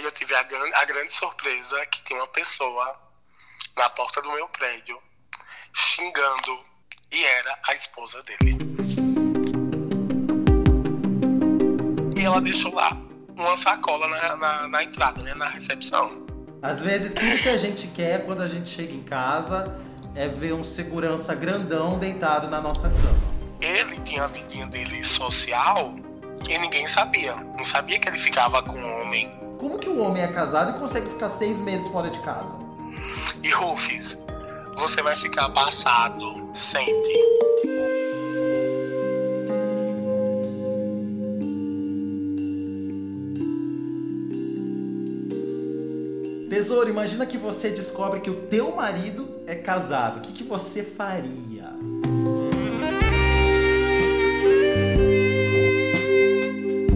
aí eu tive a, gran- a grande surpresa que tinha uma pessoa na porta do meu prédio xingando e era a esposa dele. E ela deixou lá uma sacola na, na, na entrada, né, na recepção. Às vezes tudo que a gente quer quando a gente chega em casa é ver um segurança grandão deitado na nossa cama. Ele tinha a vidinha dele social e ninguém sabia. Não sabia que ele ficava com um homem. Como que o homem é casado e consegue ficar seis meses fora de casa? E Rufus, você vai ficar passado sempre. Tesouro, imagina que você descobre que o teu marido é casado. O que, que você faria?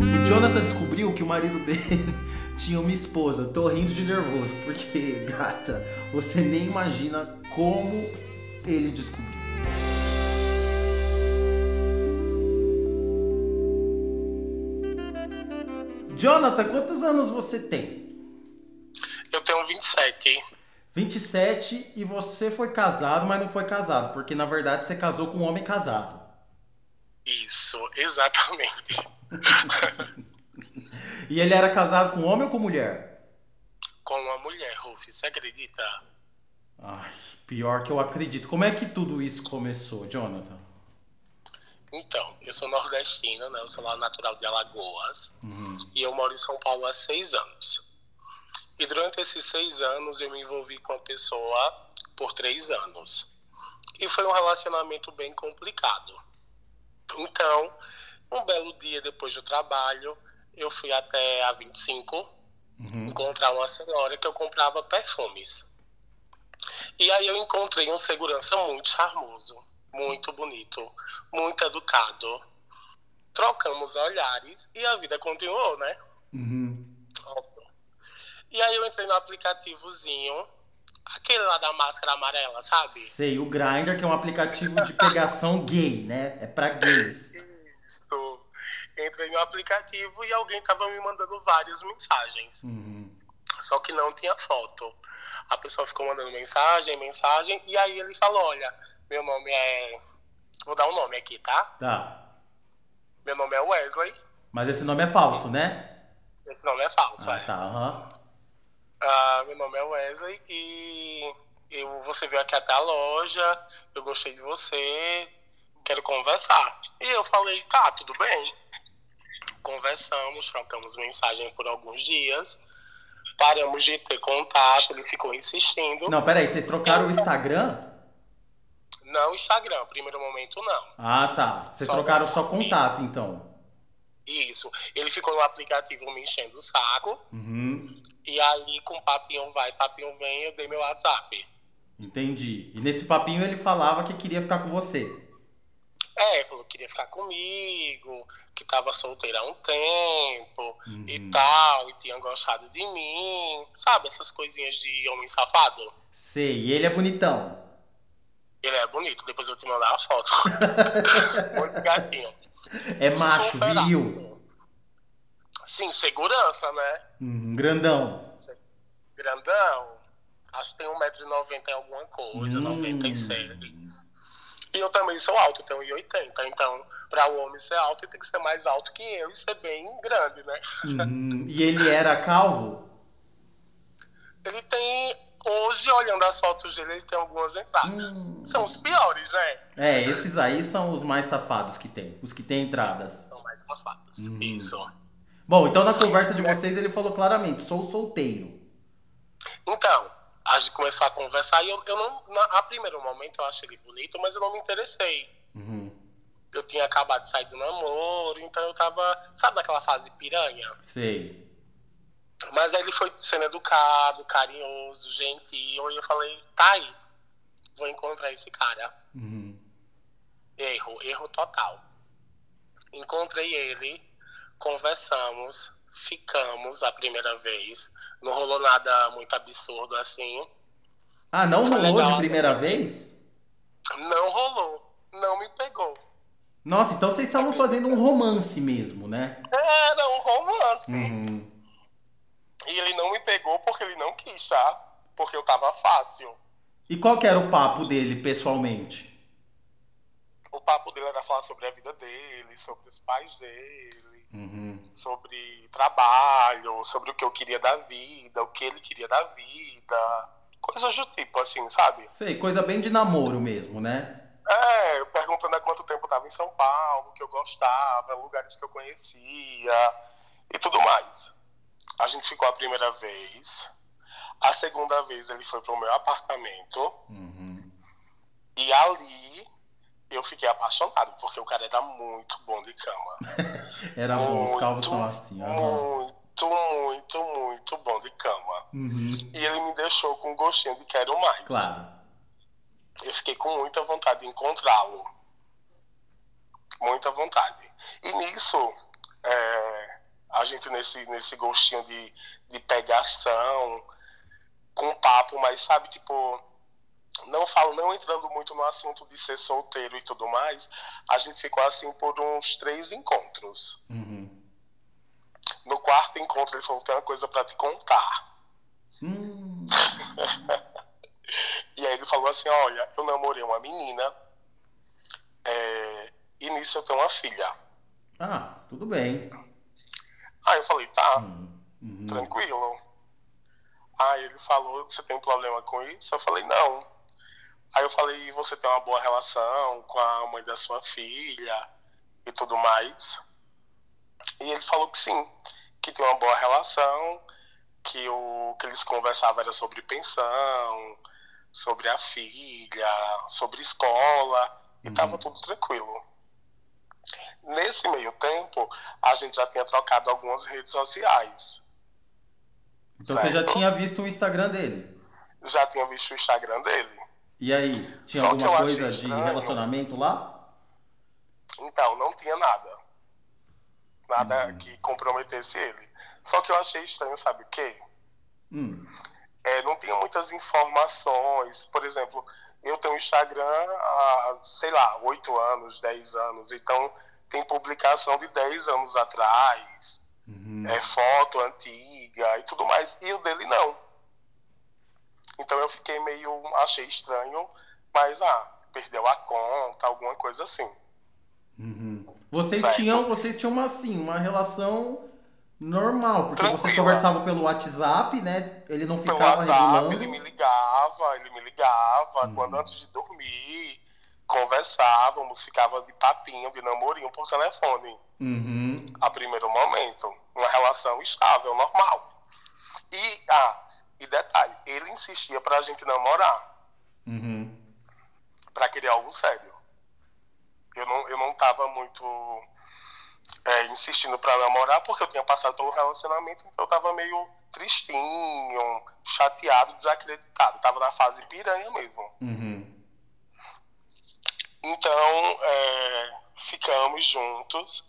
O Jonathan descobriu que o marido dele tinha uma esposa. Tô rindo de nervoso, porque, gata, você nem imagina como ele descobriu. Jonathan, quantos anos você tem? Eu tenho 27. 27 e você foi casado, mas não foi casado, porque na verdade você casou com um homem casado. Isso, exatamente. E ele era casado com homem ou com mulher? Com uma mulher, Rufus, você acredita? Ai, pior que eu acredito. Como é que tudo isso começou, Jonathan? Então, eu sou nordestino, né? Eu sou lá natural de Alagoas. E eu moro em São Paulo há seis anos. E durante esses seis anos eu me envolvi com uma pessoa por três anos. E foi um relacionamento bem complicado. Então, um belo dia depois do trabalho, eu fui até a 25 encontrar uma senhora que eu comprava perfumes. E aí eu encontrei um segurança muito charmoso, muito bonito, muito educado. Trocamos olhares e a vida continuou, né? Óbvio. E aí eu entrei no aplicativozinho, aquele lá da máscara amarela, sabe? Sei, o Grindr, que é um aplicativo de pegação gay, né? É pra gays. Isso. Entrei no aplicativo e alguém tava me mandando várias mensagens. Só que não tinha foto. A pessoa ficou mandando mensagem, mensagem, e aí ele falou: Olha, meu nome é. Vou dar um nome aqui, tá? Tá. Meu nome é Wesley. Mas esse nome é falso, né? Esse nome é falso, Ah, é. tá, aham. Ah, meu nome é Wesley e eu, você veio aqui até a loja, eu gostei de você, quero conversar. E eu falei, tá, tudo bem. Conversamos, trocamos mensagem por alguns dias, paramos de ter contato, ele ficou insistindo. Não, peraí, vocês trocaram o Instagram? Não Instagram, primeiro momento não. Ah, tá. Vocês Só trocaram só contato. então. Isso. Ele ficou no aplicativo me enchendo o saco. Uhum. E aí, com papinho vai, papinho vem, eu dei meu WhatsApp. Entendi. E nesse papinho ele falava que queria ficar com você. É, falou que queria ficar comigo, que tava solteira há um tempo Uhum. e tal, e tinha gostado de mim. Sabe, essas coisinhas de homem safado? Sei, e ele é bonitão. Ele é bonito, depois eu te mandar a foto. Muito gatinho. É macho, Super viril. Sim, segurança, né? Uhum, grandão. Grandão. Acho que tem 1,90m em alguma coisa, Hum. 96. E eu também sou alto, tenho 1,80. Então, para o homem ser alto, ele tem que ser mais alto que eu e ser bem grande, né? Uhum. E ele era calvo? Ele tem, hoje, olhando as fotos dele, ele tem algumas entradas. Hum. São os piores, né? É, esses aí são os mais safados que tem. Os que têm entradas. São mais safados. Hum. Isso. Bom, então na conversa de vocês ele falou claramente: sou solteiro. Então, a gente começou a conversar e eu, eu não, na, a primeiro momento eu achei ele bonito, mas eu não me interessei. Uhum. Eu tinha acabado de sair do namoro, então eu tava, sabe daquela fase piranha? Sei. Mas aí ele foi sendo educado, carinhoso, gentil, e eu falei, tá aí, vou encontrar esse cara. Uhum. Erro, erro total. Encontrei ele, conversamos, ficamos a primeira vez. Não rolou nada muito absurdo assim. Ah, não Foi rolou legal, de primeira né? vez? Não rolou, não me pegou. Nossa, então vocês estavam fazendo um romance mesmo, né? Era um romance. Uhum. E ele não me pegou porque ele não quis, tá? Porque eu tava fácil. E qual que era o papo dele pessoalmente? O papo dele era falar sobre a vida dele, sobre os pais dele, Uhum. Sobre trabalho, sobre o que eu queria da vida, o que ele queria da vida. Coisas do tipo, assim, sabe? Sei, coisa bem de namoro mesmo, né? É, perguntando há quanto tempo eu tava em São Paulo, o que eu gostava, lugares que eu conhecia e tudo mais. A gente ficou a primeira vez. A segunda vez ele foi pro meu apartamento. Uhum. E ali eu fiquei apaixonado, porque o cara era muito bom de cama. Era bom, os Muito, calvos são assim. Muito, muito, muito bom de cama. Uhum. E ele me deixou com gostinho de quero mais. Claro. Eu fiquei com muita vontade de encontrá-lo. Muita vontade. E nisso, é, a gente nesse, nesse gostinho de, de pegação, com papo, mas sabe, tipo, não falo, não entrando muito no assunto de ser solteiro e tudo mais, a gente ficou assim por uns três encontros. Uhum. No quarto encontro, ele falou: tem uma coisa pra te contar. Hum. E aí ele falou assim: olha, eu namorei uma menina, é, e nisso eu tenho uma filha. Ah, tudo bem. Aí eu falei: tá, Uhum. tranquilo. Aí ele falou: você tem problema com isso? Eu falei: não. Aí eu falei: você tem uma boa relação com a mãe da sua filha e tudo mais. E ele falou que sim, que tem uma boa relação, que o que eles conversavam era sobre pensão, sobre a filha, sobre escola, e Uhum. tava tudo tranquilo. Nesse meio tempo, a gente já tinha trocado algumas redes sociais. Então você já Certo. tinha visto o Instagram dele. Já tinha visto o Instagram dele. E aí, tinha Só alguma coisa de estranho. relacionamento lá? Então, não tinha nada. Nada que comprometesse ele. Só que eu achei estranho, sabe o quê? Hum. É, não tinha muitas informações. Por exemplo, eu tenho Instagram há, sei lá, 8 anos, 10 anos. Então, tem publicação de 10 anos atrás, Uhum. é, foto antiga e tudo mais. E o dele não. Então, eu fiquei meio. Achei estranho, mas, ah, perdeu a conta, alguma coisa assim. Uhum. Vocês Certo. tinham, vocês tinham uma assim, uma relação normal, porque vocês conversavam pelo WhatsApp, né? Ele não Pelo ficava WhatsApp, regulando. ele me ligava, ele me ligava, Uhum. quando antes de dormir, conversávamos, ficava de papinho, de namorinho por telefone. Uhum. a primeiro momento. Uma relação estável, normal. E, ah, e detalhe, ele insistia pra gente namorar, Uhum. pra querer algo sério. Eu não, eu não tava muito é, insistindo pra namorar, porque eu tinha passado pelo relacionamento, então eu tava meio tristinho, chateado, desacreditado. Tava na fase piranha mesmo. Uhum. Então, é, ficamos juntos,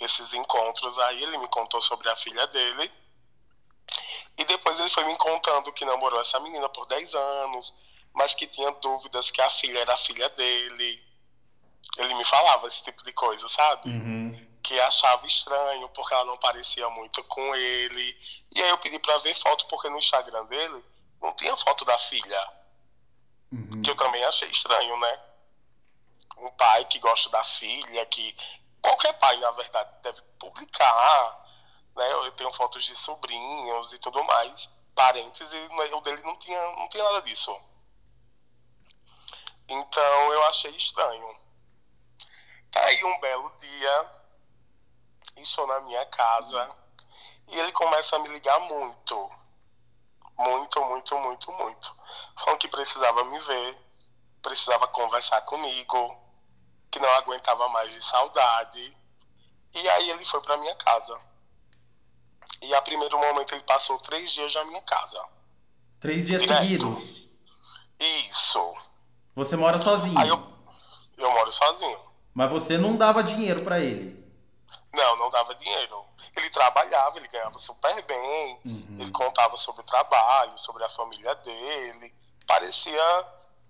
esses encontros aí, ele me contou sobre a filha dele. E depois ele foi me contando que namorou essa menina por 10 anos, mas que tinha dúvidas que a filha era a filha dele. Ele me falava esse tipo de coisa, sabe? Uhum. Que achava estranho, porque ela não parecia muito com ele. E aí eu pedi pra ver foto, porque no Instagram dele não tinha foto da filha Uhum. que eu também achei estranho, né? Um pai que gosta da filha, que qualquer pai, na verdade, deve publicar, né? Eu tenho fotos de sobrinhos e tudo mais, parentes, e o dele não tinha, não tinha nada disso. Então eu achei estranho. Aí um belo dia, estou na minha casa e ele começa a me ligar muito. Muito, muito, muito, muito. Falando que precisava me ver, precisava conversar comigo, que não aguentava mais de saudade. E aí ele foi para minha casa. E a primeiro momento ele passou três dias na minha casa. Três dias Direto. seguidos. Isso. Você mora sozinho. Aí eu, eu moro sozinho. Mas você não dava dinheiro pra ele. Não, não dava dinheiro. Ele trabalhava, ele ganhava super bem, Uhum. ele contava sobre o trabalho, sobre a família dele. Parecia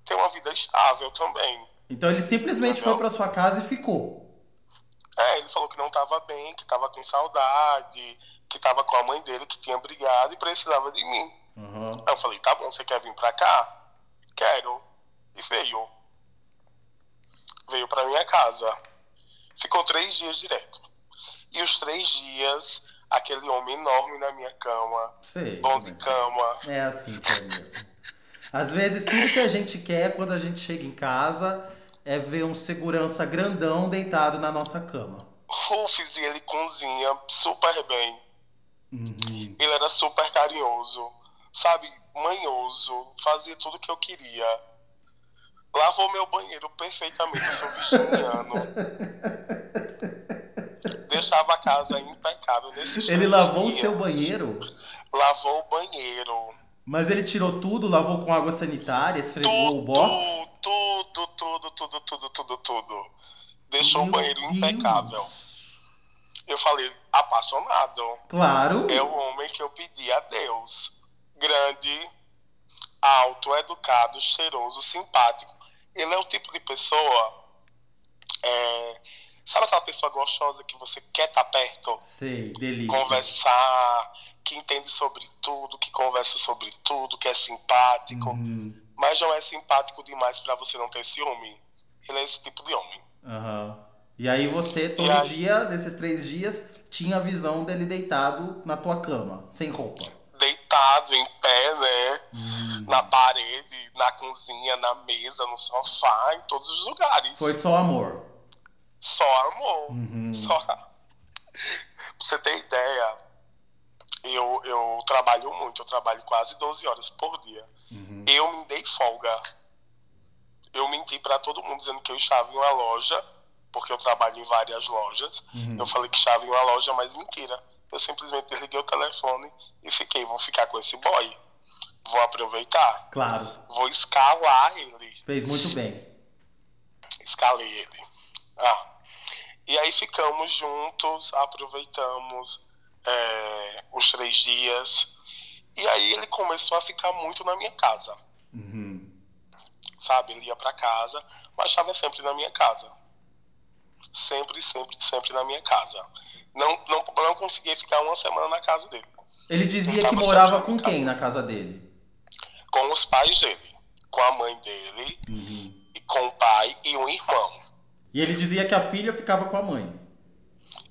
ter uma vida estável também. Então ele simplesmente Entendeu? foi pra sua casa e ficou. É, ele falou que não estava bem, que estava com saudade, que estava com a mãe dele, que tinha brigado e precisava de mim. Uhum. Aí eu falei, tá bom, você quer vir pra cá? Quero. E veio. Veio pra minha casa. Ficou três dias direto. E os três dias, aquele homem enorme na minha cama. Sei, bom de cama. É assim que é mesmo. Às vezes tudo que a gente quer quando a gente chega em casa é ver um segurança grandão deitado na nossa cama. Rufus, e ele cozinha super bem. Uhum. Ele era super carinhoso, sabe? Manhoso, fazia tudo que eu queria. Lavou meu banheiro perfeitamente, eu sou virginiano. Deixava a casa impecável. Nesse ele lavou o seu banheiro? Lavou o banheiro. Mas ele tirou tudo, lavou com água sanitária, esfregou tudo, o box? Tudo, tudo, tudo, tudo, tudo, tudo. Deixou Meu o banheiro Deus. impecável. Eu falei, apaixonado. Claro. É o homem que eu pedi a Deus. Grande, alto, educado, cheiroso, simpático. Ele é o tipo de pessoa. É, sabe aquela pessoa gostosa que você quer estar tá perto? Sei, delícia. Conversar, que entende sobre tudo, que conversa sobre tudo, que é simpático, uhum. mas não é simpático demais para você não ter ciúme. Ele é esse tipo de homem. Uhum. E aí você, todo aí... dia, desses três dias, tinha a visão dele deitado na tua cama, sem roupa. Deitado, em pé, né? Uhum. Na parede, na cozinha, na mesa, no sofá, em todos os lugares. Foi só amor. Só amor. Uhum. Só... pra você ter ideia, eu, eu trabalho muito, eu trabalho quase 12 horas por dia. Uhum. Eu me dei folga. Eu menti para todo mundo dizendo que eu estava em uma loja, porque eu trabalho em várias lojas. Uhum. Eu falei que estava em uma loja, mas mentira. Eu simplesmente desliguei o telefone e fiquei, vou ficar com esse boy. Vou aproveitar. Claro. Vou escalar ele. Fez muito bem. Escalei ele. Ah. E aí ficamos juntos, aproveitamos é, os três dias. E aí ele começou a ficar muito na minha casa. Uhum. Sabe? Ele ia para casa, mas estava sempre na minha casa. Sempre, sempre, sempre na minha casa. Não, não, não conseguia ficar uma semana na casa dele. Ele dizia que morava com quem na casa dele? Com os pais dele. Com a mãe dele, uhum. e com o pai e um irmão. E ele dizia que a filha ficava com a mãe.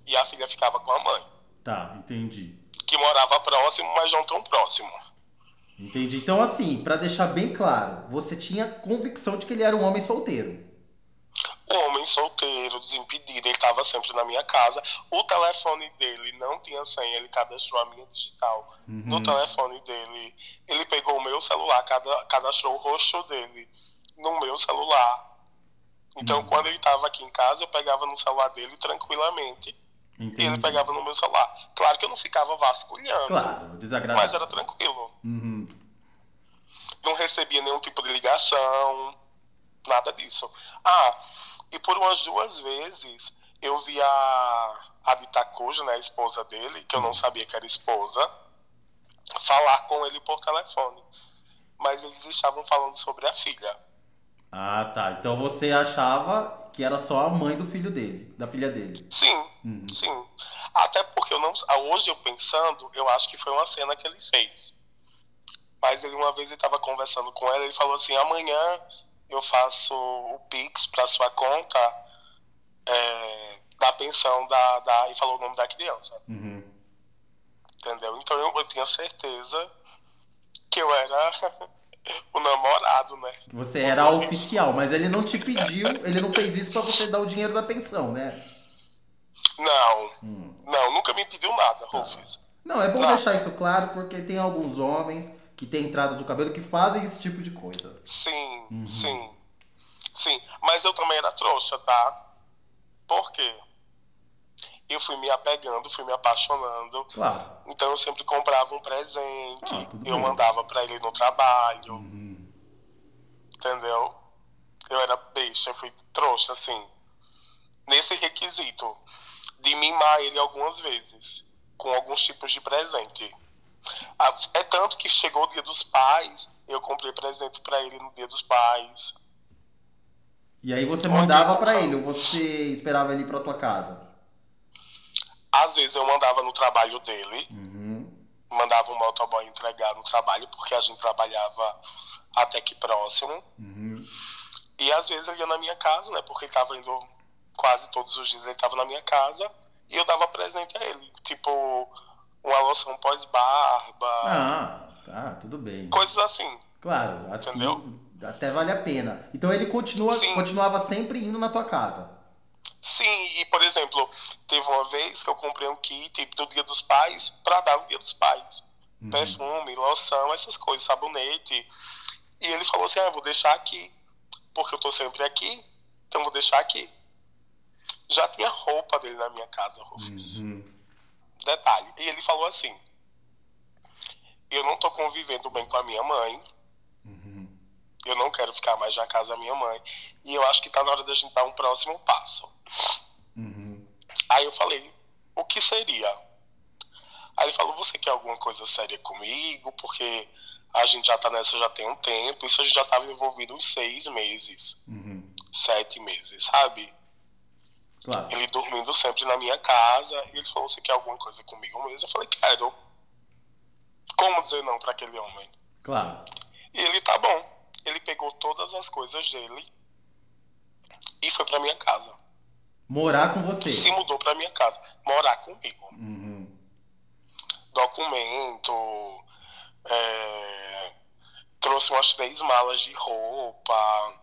E a filha ficava com a mãe. Tá, entendi. Que morava próximo, mas não tão próximo. Entendi. Então, assim, para deixar bem claro, você tinha convicção de que ele era um homem solteiro. Homem solteiro, desimpedido, ele estava sempre na minha casa. O telefone dele não tinha senha, ele cadastrou a minha digital. Uhum. No telefone dele, ele pegou o meu celular, cadastrou o rosto dele no meu celular. Então, uhum. quando ele estava aqui em casa, eu pegava no celular dele tranquilamente Entendi. E ele pegava no meu celular. Claro que eu não ficava vasculhando. Claro, desagradável. Mas era tranquilo. Uhum. Não recebia nenhum tipo de ligação, nada disso. Ah, e por umas duas vezes eu vi a, a Bitacuja, né, a esposa dele, que eu não sabia que era esposa, falar com ele por telefone. Mas eles estavam falando sobre a filha. Ah, tá. Então você achava que era só a mãe do filho dele, da filha dele. Sim, uhum. sim. Até porque eu não, hoje eu pensando, eu acho que foi uma cena que ele fez. Mas ele uma vez ele estava conversando com ela, ele falou assim: amanhã eu faço o pix para sua conta é, da pensão da, da e falou o nome da criança. Uhum. Entendeu? Então eu, eu tinha certeza que eu era o namorado, né? Você era oficial, mas ele não te pediu, ele não fez isso para você dar o dinheiro da pensão, né? Não, hum. não, nunca me pediu nada, tá. Rufus. Não, é bom nada. deixar isso claro, porque tem alguns homens que têm entradas do cabelo que fazem esse tipo de coisa. Sim, uhum. sim, sim. Mas eu também era trouxa, tá? Por quê? eu fui me apegando, fui me apaixonando. Claro. Então eu sempre comprava um presente, ah, eu bem. mandava para ele no trabalho. Uhum. Entendeu? Eu era besta, eu fui trouxa, assim. Nesse requisito de mimar ele algumas vezes, com alguns tipos de presente. É tanto que chegou o dia dos pais, eu comprei presente para ele no dia dos pais. E aí você mandava para ele ou você esperava ele para tua casa? Às vezes eu mandava no trabalho dele, uhum. mandava um motoboy entregar no trabalho, porque a gente trabalhava até que próximo. Uhum. E às vezes ele ia na minha casa, né? Porque ele estava indo quase todos os dias, ele estava na minha casa e eu dava presente a ele. Tipo, uma loção pós-barba. Ah, tá, tudo bem. Coisas assim. Claro, assim Entendeu? até vale a pena. Então ele continua, continuava sempre indo na tua casa. Sim, e por exemplo, teve uma vez que eu comprei um kit do Dia dos Pais para dar no Dia dos Pais. Uhum. Perfume, loção, essas coisas, sabonete. E ele falou assim: ah, vou deixar aqui, porque eu tô sempre aqui, então vou deixar aqui. Já tinha roupa dele na minha casa, Rufus. Uhum. Detalhe. E ele falou assim: eu não tô convivendo bem com a minha mãe. Uhum. Eu não quero ficar mais na casa da minha mãe. E eu acho que tá na hora da gente dar um próximo passo. Uhum. Aí eu falei: o que seria? Aí ele falou: você quer alguma coisa séria comigo? Porque a gente já tá nessa já tem um tempo, isso a gente já tava envolvido uns seis meses, uhum. sete meses, sabe? Claro. Ele dormindo sempre na minha casa, e ele falou, você quer alguma coisa comigo mesmo? Eu falei, quero. Como dizer não para aquele homem? Claro. E ele, tá bom. Ele pegou todas as coisas dele e foi para minha casa. Morar com você? Se mudou para minha casa. Morar comigo. Uhum. Documento, é, trouxe umas três malas de roupa,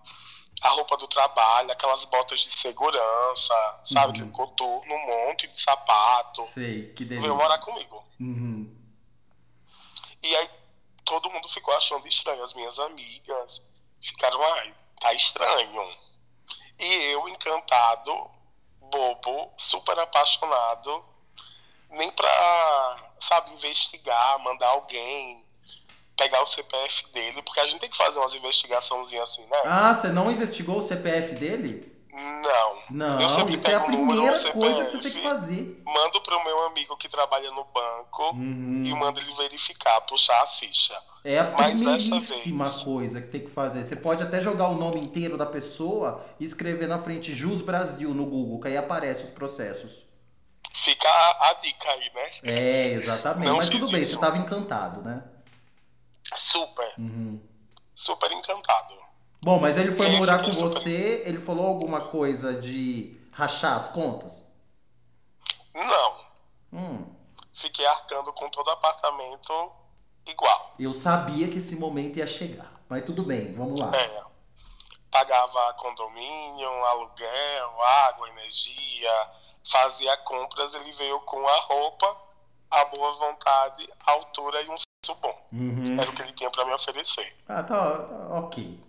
a roupa do trabalho, aquelas botas de segurança, sabe? Uhum. Aquele coturno, um monte de sapato. Sei, que delícia. Veio morar comigo. Uhum. E aí todo mundo ficou achando estranho. As minhas amigas ficaram, ai, tá estranho. E eu, encantado, bobo, super apaixonado, nem pra, sabe, investigar, mandar alguém, pegar o CPF dele, porque a gente tem que fazer umas investigaçãozinhas assim, né? Ah, você não investigou o CPF dele? Não. Não, isso é a primeira CPF, coisa que você tem que fazer. Mando pro meu amigo que trabalha no banco uhum. e mando ele verificar, puxar a ficha. É a primeiríssima vez... coisa que tem que fazer. Você pode até jogar o nome inteiro da pessoa e escrever na frente Jus Brasil no Google, que aí aparece os processos. Fica a, a dica aí, né? É, exatamente. Não Mas tudo bem, isso. você estava encantado, né? Super. Uhum. Super encantado. Bom, mas ele foi morar com super... você, ele falou alguma coisa de rachar as contas? Não. Hum. Fiquei arcando com todo apartamento igual. Eu sabia que esse momento ia chegar. Mas tudo bem, vamos lá. É. Pagava condomínio, aluguel, água, energia, fazia compras, ele veio com a roupa, a boa vontade, a altura e um bom. Uhum. Era o que ele tinha para me oferecer. Ah, tá, tá, ok.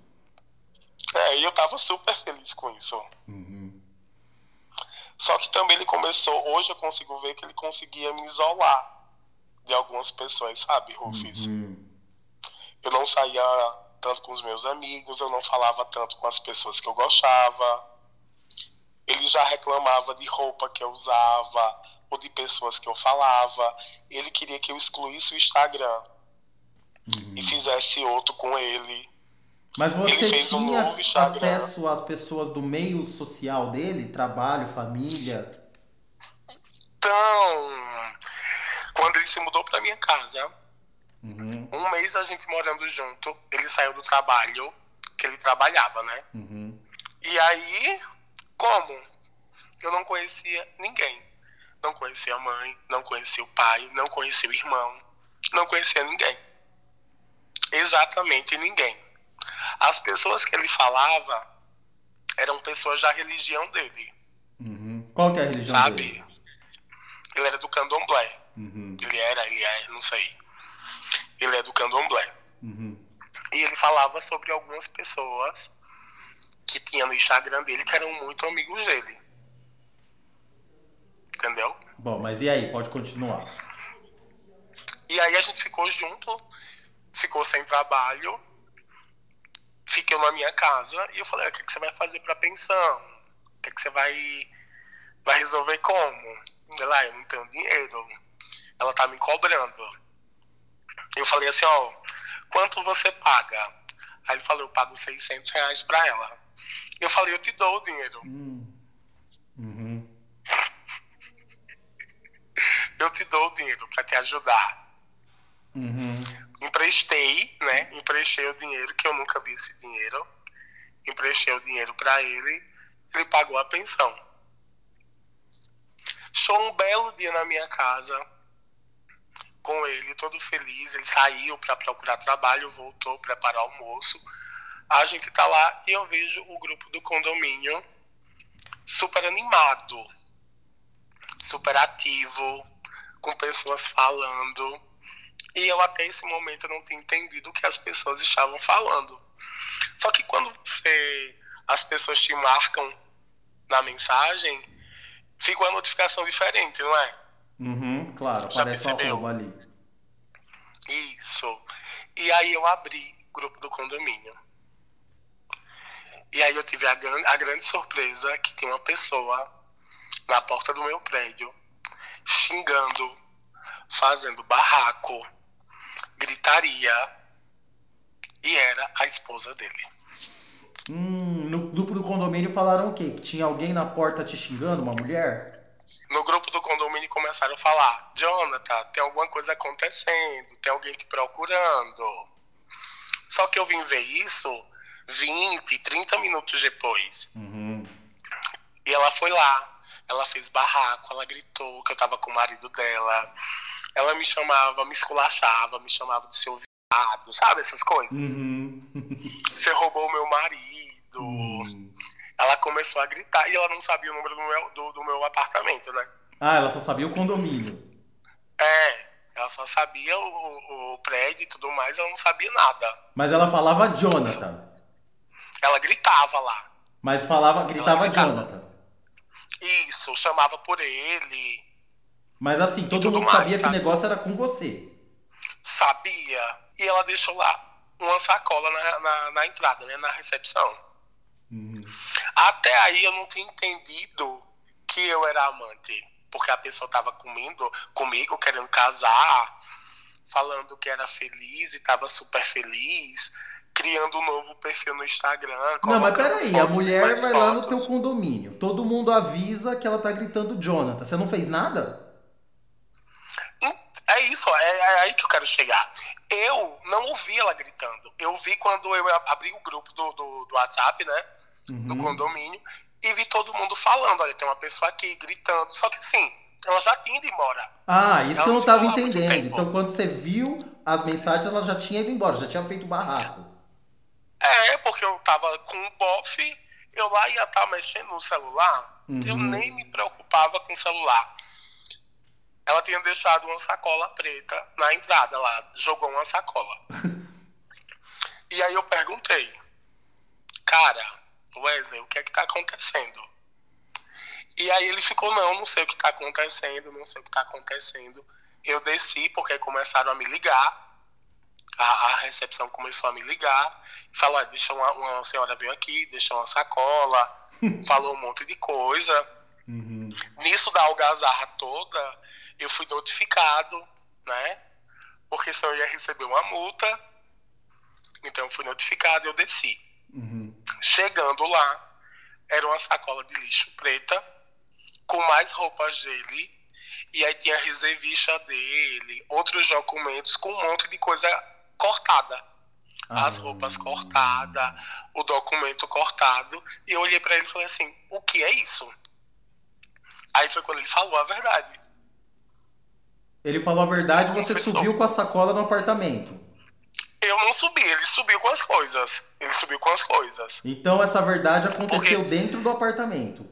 É, e eu tava super feliz com isso. Uhum. Só que também ele começou, hoje eu consigo ver que ele conseguia me isolar de algumas pessoas, sabe, Rufus? Uhum. Eu não saía tanto com os meus amigos, eu não falava tanto com as pessoas que eu gostava. Ele já reclamava de roupa que eu usava, ou de pessoas que eu falava. Ele queria que eu excluísse o Instagram uhum. e fizesse outro com ele. Mas você tinha um acesso às pessoas do meio social dele? Trabalho, família? Então, quando ele se mudou para minha casa, uhum. um mês a gente morando junto, ele saiu do trabalho, que ele trabalhava, né? Uhum. E aí, como? Eu não conhecia ninguém. Não conhecia a mãe, não conhecia o pai, não conhecia o irmão, não conhecia ninguém. Exatamente ninguém. As pessoas que ele falava eram pessoas da religião dele. Uhum. Qual que é a religião sabe? dele? Ele era do candomblé. Uhum. Ele era, ele é, não sei. Ele é do candomblé. Uhum. E ele falava sobre algumas pessoas que tinha no Instagram dele que eram muito amigos dele entendeu? Bom, mas e aí? Pode continuar. E aí a gente ficou junto, ficou sem trabalho, fiquei na minha casa e eu falei, ah, o que, que você vai fazer para pensão? O que, que você vai, vai resolver como? Ela, ah, eu não tenho dinheiro. Ela tá me cobrando. Eu falei assim, ó, quanto você paga? Aí ele falou, eu pago 600 reais pra ela. Eu falei, eu te dou o dinheiro. Hum. Uhum. Eu te dou o dinheiro para te ajudar. Uhum. Emprestei, né? Emprestei o dinheiro, que eu nunca vi esse dinheiro. Emprestei o dinheiro para ele, ele pagou a pensão. Show um belo dia na minha casa com ele, todo feliz. Ele saiu para procurar trabalho, voltou, preparar almoço. A gente tá lá e eu vejo o grupo do condomínio super animado, super ativo, com pessoas falando. E eu até esse momento não tinha entendido o que as pessoas estavam falando. Só que quando você, as pessoas te marcam na mensagem, fica uma notificação diferente, não é? Uhum, claro, Já aparece percebeu? uma ali. Isso. E aí eu abri o grupo do condomínio. E aí eu tive a, a grande surpresa que tinha uma pessoa na porta do meu prédio xingando, fazendo barraco, gritaria e era a esposa dele. Hum, no grupo do condomínio falaram o quê? Que tinha alguém na porta te xingando, uma mulher? No grupo do condomínio começaram a falar: Jonathan, tem alguma coisa acontecendo, tem alguém te procurando. Só que eu vim ver isso 20, 30 minutos depois. Uhum. E ela foi lá, ela fez barraco, ela gritou que eu tava com o marido dela. Ela me chamava, me esculachava, me chamava de seu viado, sabe essas coisas? Uhum. Você roubou o meu marido. Uhum. Ela começou a gritar e ela não sabia o número do meu, do, do meu apartamento, né? Ah, ela só sabia o condomínio. É, ela só sabia o, o, prédio e tudo mais, ela não sabia nada. Mas ela falava Jonathan. Ela gritava lá. Mas falava, gritava, gritava Jonathan. Isso, chamava por ele. Mas assim, todo mundo mais, sabia sabe? que o negócio era com você. Sabia. E ela deixou lá uma sacola na, na, na entrada, né? Na recepção. Uhum. Até aí eu não tinha entendido que eu era amante. Porque a pessoa tava comigo, comigo querendo casar, falando que era feliz e tava super feliz criando um novo perfil no Instagram. Não, mas peraí, a mulher vai fotos. lá no teu condomínio. Todo mundo avisa que ela tá gritando Jonathan. Você não fez nada? É isso, é, é aí que eu quero chegar. Eu não ouvi ela gritando. Eu vi quando eu abri o grupo do, do, do WhatsApp, né? Uhum. Do condomínio, e vi todo mundo falando: olha, tem uma pessoa aqui gritando. Só que assim, ela já tinha ido embora. Ah, isso ela que eu não tava entendendo. Então, quando você viu as mensagens, ela já tinha ido embora, já tinha feito barraco. É, porque eu tava com o bofe, eu lá ia estar tá mexendo no celular, uhum. eu nem me preocupava com o celular. Ela tinha deixado uma sacola preta na entrada lá, jogou uma sacola. e aí eu perguntei, cara, Wesley, o que é que tá acontecendo? E aí ele ficou, não, não sei o que tá acontecendo, não sei o que tá acontecendo. Eu desci porque começaram a me ligar a, a recepção começou a me ligar e falou: ah, deixa uma, uma senhora veio aqui, deixou uma sacola, falou um monte de coisa. Uhum. Nisso da algazarra toda, eu fui notificado, né? Porque senão eu ia receber uma multa. Então eu fui notificado e eu desci. Uhum. Chegando lá, era uma sacola de lixo preta, com mais roupas dele, e aí tinha a reservista dele, outros documentos, com um monte de coisa cortada. Ah. As roupas cortadas, o documento cortado. E eu olhei para ele e falei assim: o que é isso? Aí foi quando ele falou a verdade. Ele falou a verdade e você subiu com a sacola no apartamento. Eu não subi, ele subiu com as coisas. Ele subiu com as coisas. Então essa verdade aconteceu Porque... dentro do apartamento.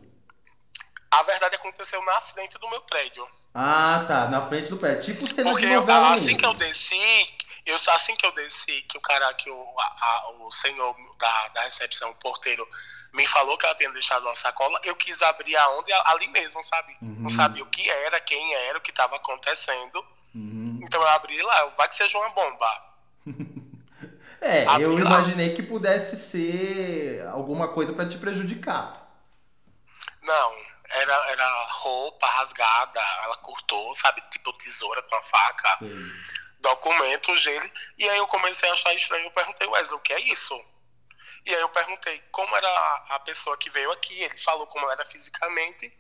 A verdade aconteceu na frente do meu prédio. Ah, tá, na frente do prédio. Tipo cena Porque de novela eu, assim mesmo. que eu desci, eu, assim que eu desci, que o cara, que o, a, o senhor da, da recepção, o porteiro, me falou que ela tinha deixado uma sacola, eu quis abrir aonde? Ali mesmo, sabe? Uhum. Não sabia o que era, quem era, o que estava acontecendo. Uhum. Então eu abri lá, vai que seja uma bomba. é, abri eu lá. imaginei que pudesse ser alguma coisa para te prejudicar. Não, era, era roupa rasgada, ela cortou, sabe? Tipo tesoura com a faca. Sim documentos dele. E aí eu comecei a achar estranho. Eu perguntei, Wesley, o que é isso? E aí eu perguntei como era a pessoa que veio aqui. Ele falou como ela era fisicamente.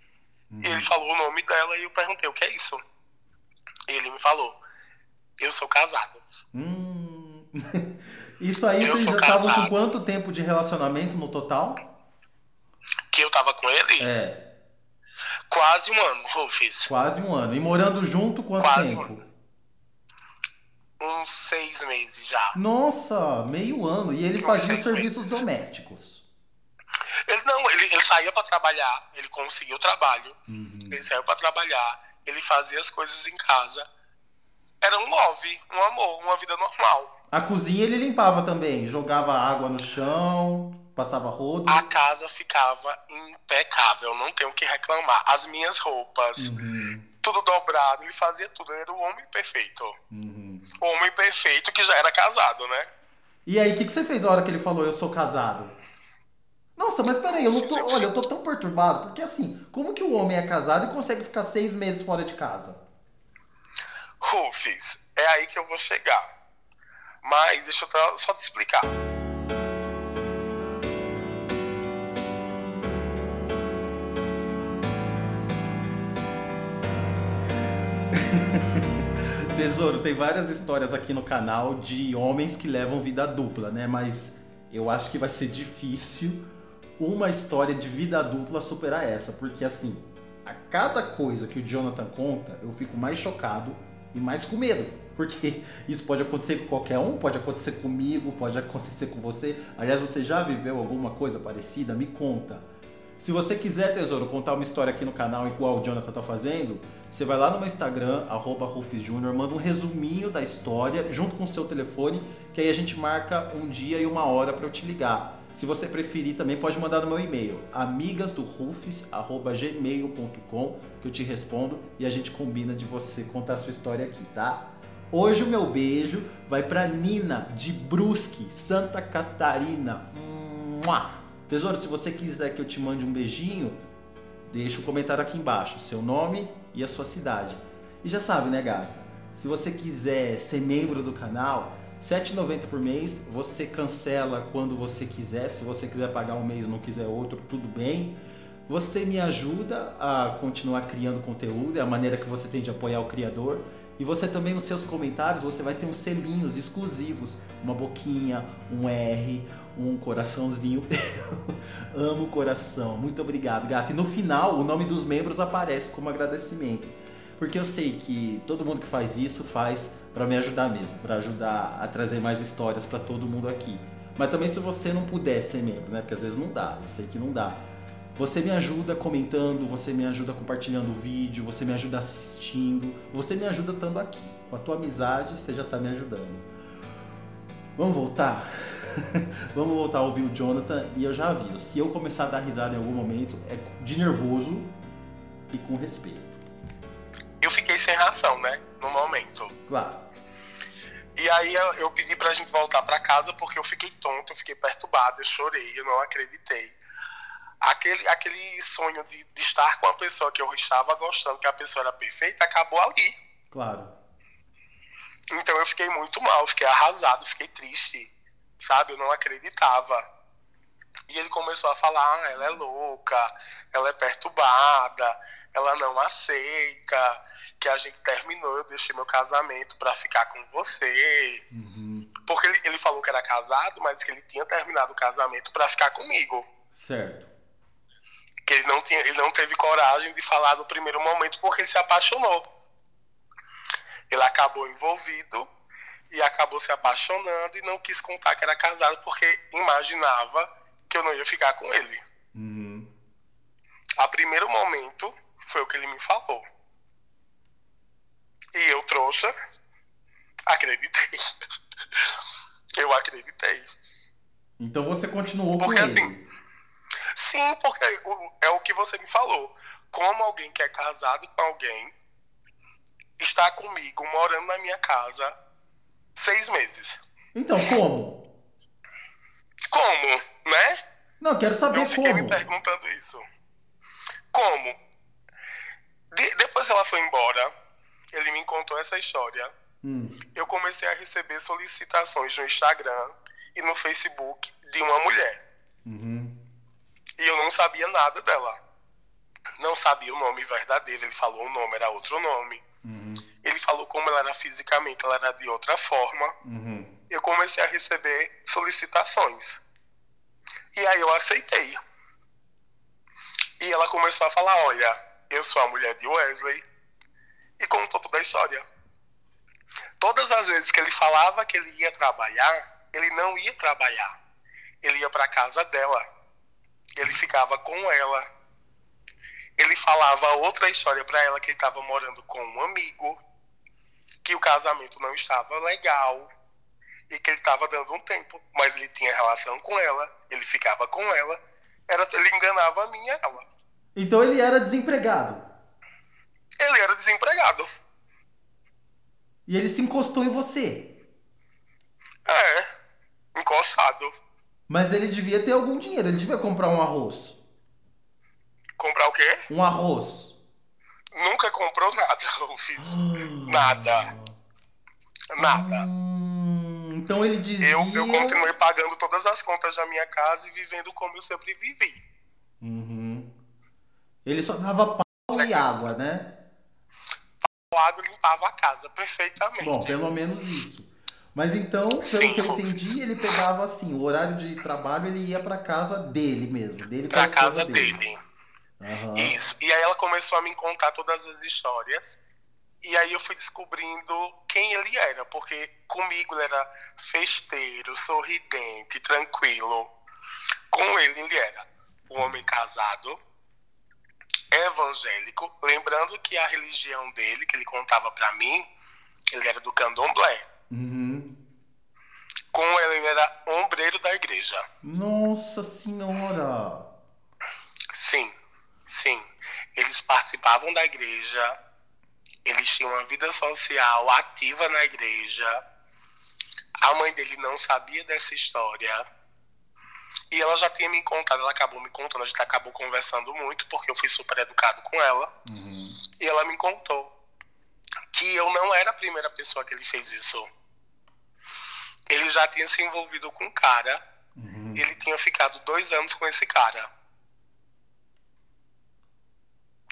Uhum. ele falou o nome dela e eu perguntei, o que é isso? Ele me falou, eu sou casado. Hum. Isso aí, eu vocês já estavam com quanto tempo de relacionamento no total? Que eu tava com ele? É. Quase um ano, Rufus. Quase um ano. E morando junto quanto Quase tempo? Um uns seis meses já. Nossa, meio ano. E ele fazia serviços meses. domésticos. Ele não, ele, ele saía para trabalhar, ele conseguiu o trabalho, uhum. ele saiu para trabalhar, ele fazia as coisas em casa. Era um love, um amor, uma vida normal. A cozinha ele limpava também, jogava água no chão, passava rodo. A casa ficava impecável, não tenho o que reclamar. As minhas roupas, uhum. Tudo dobrado, ele fazia tudo, ele era o homem perfeito. Uhum. O homem perfeito que já era casado, né? E aí, o que, que você fez a hora que ele falou eu sou casado? Nossa, mas peraí, eu não tô. Olha, eu tô tão perturbado, porque assim, como que o homem é casado e consegue ficar seis meses fora de casa? Rufus, é aí que eu vou chegar. Mas deixa eu só te explicar. Tesouro, tem várias histórias aqui no canal de homens que levam vida dupla, né? Mas eu acho que vai ser difícil uma história de vida dupla superar essa, porque assim, a cada coisa que o Jonathan conta, eu fico mais chocado e mais com medo. Porque isso pode acontecer com qualquer um, pode acontecer comigo, pode acontecer com você. Aliás, você já viveu alguma coisa parecida? Me conta. Se você quiser, tesouro, contar uma história aqui no canal igual o Jonathan tá fazendo, você vai lá no meu Instagram, arroba Jr., manda um resuminho da história junto com o seu telefone, que aí a gente marca um dia e uma hora para eu te ligar. Se você preferir, também pode mandar no meu e-mail, amigasdorufis.gmail.com, que eu te respondo e a gente combina de você contar a sua história aqui, tá? Hoje o meu beijo vai para Nina, de Brusque, Santa Catarina. Mua! Tesouro, se você quiser que eu te mande um beijinho, deixa o um comentário aqui embaixo, seu nome e a sua cidade. E já sabe, né, gata? Se você quiser ser membro do canal, R$ 7,90 por mês, você cancela quando você quiser. Se você quiser pagar um mês, não quiser outro, tudo bem. Você me ajuda a continuar criando conteúdo, é a maneira que você tem de apoiar o criador. E você também nos seus comentários, você vai ter uns selinhos exclusivos, uma boquinha, um R, um coraçãozinho. Amo coração. Muito obrigado, gata. E no final, o nome dos membros aparece como agradecimento. Porque eu sei que todo mundo que faz isso faz para me ajudar mesmo, para ajudar a trazer mais histórias para todo mundo aqui. Mas também se você não puder ser membro, né? Porque às vezes não dá, eu sei que não dá. Você me ajuda comentando, você me ajuda compartilhando o vídeo, você me ajuda assistindo, você me ajuda estando aqui. Com a tua amizade, você já está me ajudando. Vamos voltar? Vamos voltar a ouvir o Jonathan e eu já aviso, se eu começar a dar risada em algum momento, é de nervoso e com respeito eu fiquei sem reação, né? No momento. Claro. E aí eu, pedi pra gente voltar para casa porque eu fiquei tonto, eu fiquei perturbado, eu chorei, eu não acreditei. Aquele, aquele sonho de, de estar com a pessoa que eu estava gostando, que a pessoa era perfeita, acabou ali. Claro. Então eu fiquei muito mal, fiquei arrasado, fiquei triste, sabe? Eu não acreditava. E ele começou a falar: ah, ela é louca, ela é perturbada, ela não aceita, que a gente terminou, eu deixei meu casamento para ficar com você. Uhum. Porque ele, ele falou que era casado, mas que ele tinha terminado o casamento para ficar comigo. Certo. Que ele não, tinha, ele não teve coragem de falar no primeiro momento porque ele se apaixonou. Ele acabou envolvido e acabou se apaixonando e não quis contar que era casado porque imaginava que eu não ia ficar com ele. Uhum. A primeiro momento foi o que ele me falou. E eu, trouxa, acreditei. eu acreditei. Então você continuou porque, com ele? Assim, sim, porque é o que você me falou. Como alguém que é casado com alguém está comigo, morando na minha casa, seis meses. Então, como? Como, né? Não, quero saber eu como. Eu me perguntando isso. Como? De, depois que ela foi embora, ele me contou essa história. Hum. Eu comecei a receber solicitações no Instagram e no Facebook de uma mulher. Uhum. E eu não sabia nada dela. Não sabia o nome verdadeiro. Ele falou o nome, era outro nome. Ele falou como ela era fisicamente, ela era de outra forma. Uhum. Eu comecei a receber solicitações. E aí eu aceitei. E ela começou a falar: Olha, eu sou a mulher de Wesley. E contou toda a história. Todas as vezes que ele falava que ele ia trabalhar, ele não ia trabalhar. Ele ia para casa dela. Ele ficava com ela. Ele falava outra história para ela que ele estava morando com um amigo, que o casamento não estava legal e que ele estava dando um tempo, mas ele tinha relação com ela, ele ficava com ela, era, ele enganava a e ela. Então ele era desempregado. Ele era desempregado. E ele se encostou em você. É, encostado. Mas ele devia ter algum dinheiro, ele devia comprar um arroz. Comprar o quê? Um arroz. Nunca comprou nada, fiz. nada. Nada. Hum, então ele dizia. Eu, eu continuei pagando todas as contas da minha casa e vivendo como eu sempre vivi. Uhum. Ele só dava pau e água, né? Água limpava a casa perfeitamente. Bom, pelo menos isso. Mas então, pelo Sim, que eu entendi, ele pegava assim, o horário de trabalho ele ia pra casa dele mesmo, dele com a pra esposa casa dele. dele. Aham. Isso. E aí ela começou a me contar todas as histórias. E aí eu fui descobrindo quem ele era, porque comigo ele era festeiro, sorridente, tranquilo. Com ele ele era um homem casado, evangélico, lembrando que a religião dele, que ele contava pra mim, ele era do candomblé. Uhum. Com ele ele era ombreiro da igreja. Nossa senhora! Sim, sim. Eles participavam da igreja, eles tinham uma vida social ativa na igreja. A mãe dele não sabia dessa história. E ela já tinha me contado, ela acabou me contando, a gente acabou conversando muito, porque eu fui super educado com ela. Uhum. E ela me contou que eu não era a primeira pessoa que ele fez isso. Ele já tinha se envolvido com um cara, Uhum. e ele tinha ficado dois anos com esse cara.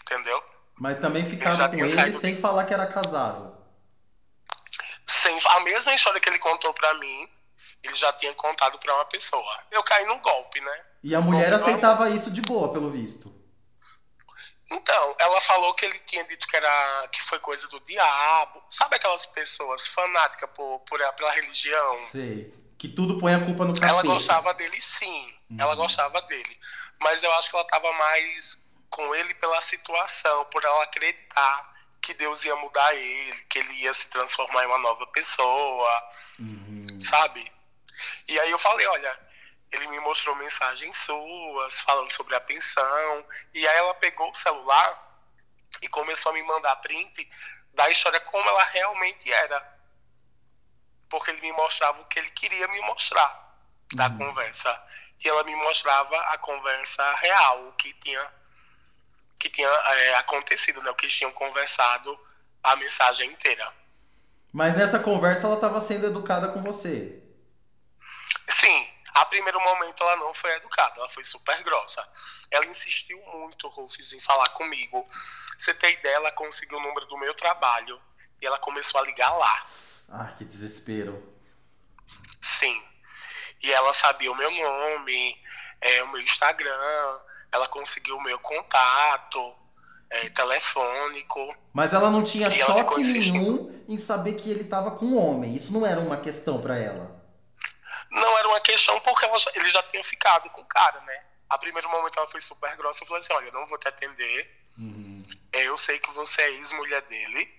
Entendeu? Mas também ficava com ele sem falar que era casado. Sem, a mesma história que ele contou pra mim, ele já tinha contado pra uma pessoa. Eu caí num golpe, né? E a mulher Bom, aceitava isso de boa, pelo visto. Então, ela falou que ele tinha dito que era que foi coisa do diabo. Sabe aquelas pessoas fanáticas por, por pela religião? Sei. Que tudo põe a culpa no capeta. Ela gostava dele sim. Uhum. Ela gostava dele. Mas eu acho que ela tava mais com ele pela situação, por ela acreditar que Deus ia mudar ele, que ele ia se transformar em uma nova pessoa. Uhum. sabe? E aí eu falei, olha, ele me mostrou mensagens suas, falando sobre a pensão, e aí ela pegou o celular e começou a me mandar print da história como ela realmente era. Porque ele me mostrava o que ele queria me mostrar da Uhum. conversa. E ela me mostrava a conversa real, o que tinha, que tinha é, acontecido, né? O que eles tinham conversado a mensagem inteira. Mas nessa conversa ela tava sendo educada com você. Sim, a primeiro momento ela não foi educada, ela foi super grossa. Ela insistiu muito, Rufus, em falar comigo. Você tem ideia, ela conseguiu o número do meu trabalho e ela começou a ligar lá. Ah, que desespero. Sim. E ela sabia o meu nome, é, o meu Instagram, ela conseguiu o meu contato, é, telefônico. Mas ela não tinha choque nenhum em saber que ele tava com um homem. Isso não era uma questão pra ela. Não era uma questão porque ela já- ele já tinha ficado com o cara, né? A primeiro momento ela foi super grossa e falou assim, olha, eu não vou te atender, Uhum. Eu sei que você é ex-mulher dele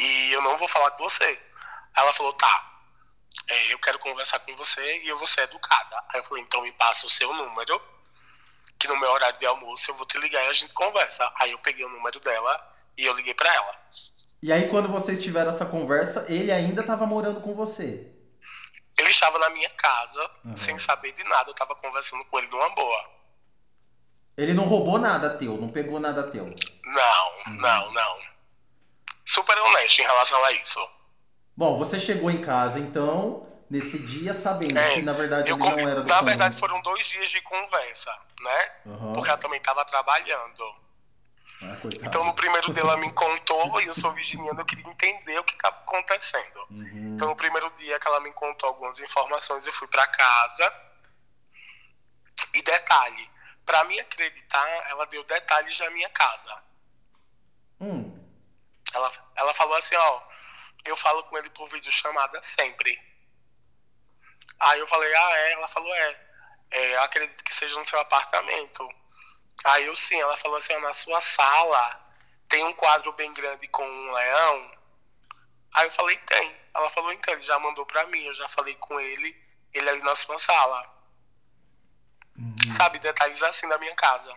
e eu não vou falar com você. Ela falou, tá, é, eu quero conversar com você e eu vou ser educada. Aí eu falei, então me passa o seu número, que no meu horário de almoço eu vou te ligar e a gente conversa. Aí eu peguei o número dela e eu liguei pra ela. E aí, quando vocês tiveram essa conversa, ele ainda tava morando com você. Ele estava na minha casa, Uhum. sem saber de nada, eu tava conversando com ele numa boa. Ele não roubou nada teu, não pegou nada teu. Não, Uhum. não, não. Super honesto em relação a isso. Bom, você chegou em casa, então, nesse dia, sabendo É, que na verdade ele não era do na comum. verdade foram dois dias de conversa, né? Aham. Porque ela também estava trabalhando. Ah, então no primeiro dia ela me contou e eu sou virginiana, eu queria entender o que estava acontecendo. Uhum. Então no primeiro dia que ela me contou algumas informações, eu fui para casa. E detalhe, para me acreditar, ela deu detalhes da minha casa. Hum. Ela, ela falou assim, ó, eu falo com ele por videochamada sempre. Aí eu falei, ah, é? Ela falou, é. É eu acredito que seja no seu apartamento. Aí eu sim, ela falou assim, na sua sala tem um quadro bem grande com um leão. Aí eu falei, tem. Ela falou, então, ele já mandou pra mim, eu já falei com ele, ele ali na sua sala. Uhum. Sabe, detalhes assim da minha casa.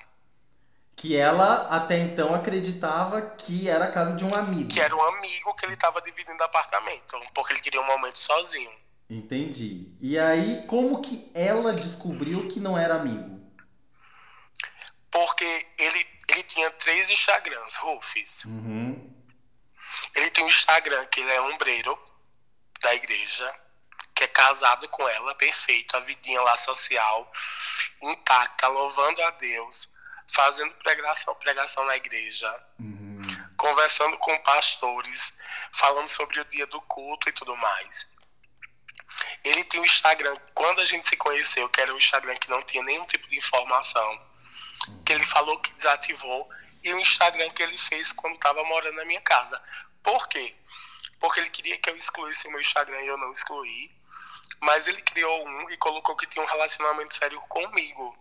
Que ela até então acreditava que era a casa de um amigo. Que era um amigo que ele estava dividindo apartamento, porque ele queria um momento sozinho. Entendi. E aí, como que ela descobriu que não era amigo? Porque ele, ele tinha três Instagrams, Rufus. Uhum. Ele tem um Instagram que ele é ombreiro da igreja, que é casado com ela, perfeito, a vidinha lá social, intacta, louvando a Deus, fazendo pregação, pregação na igreja, uhum. conversando com pastores, falando sobre o dia do culto e tudo mais. Ele tem um Instagram, quando a gente se conheceu, que era um Instagram que não tinha nenhum tipo de informação, que ele falou que desativou, e o Instagram que ele fez quando estava morando na minha casa. Por quê? Porque ele queria que eu excluísse o meu Instagram e eu não excluí. Mas ele criou um e colocou que tinha um relacionamento sério comigo.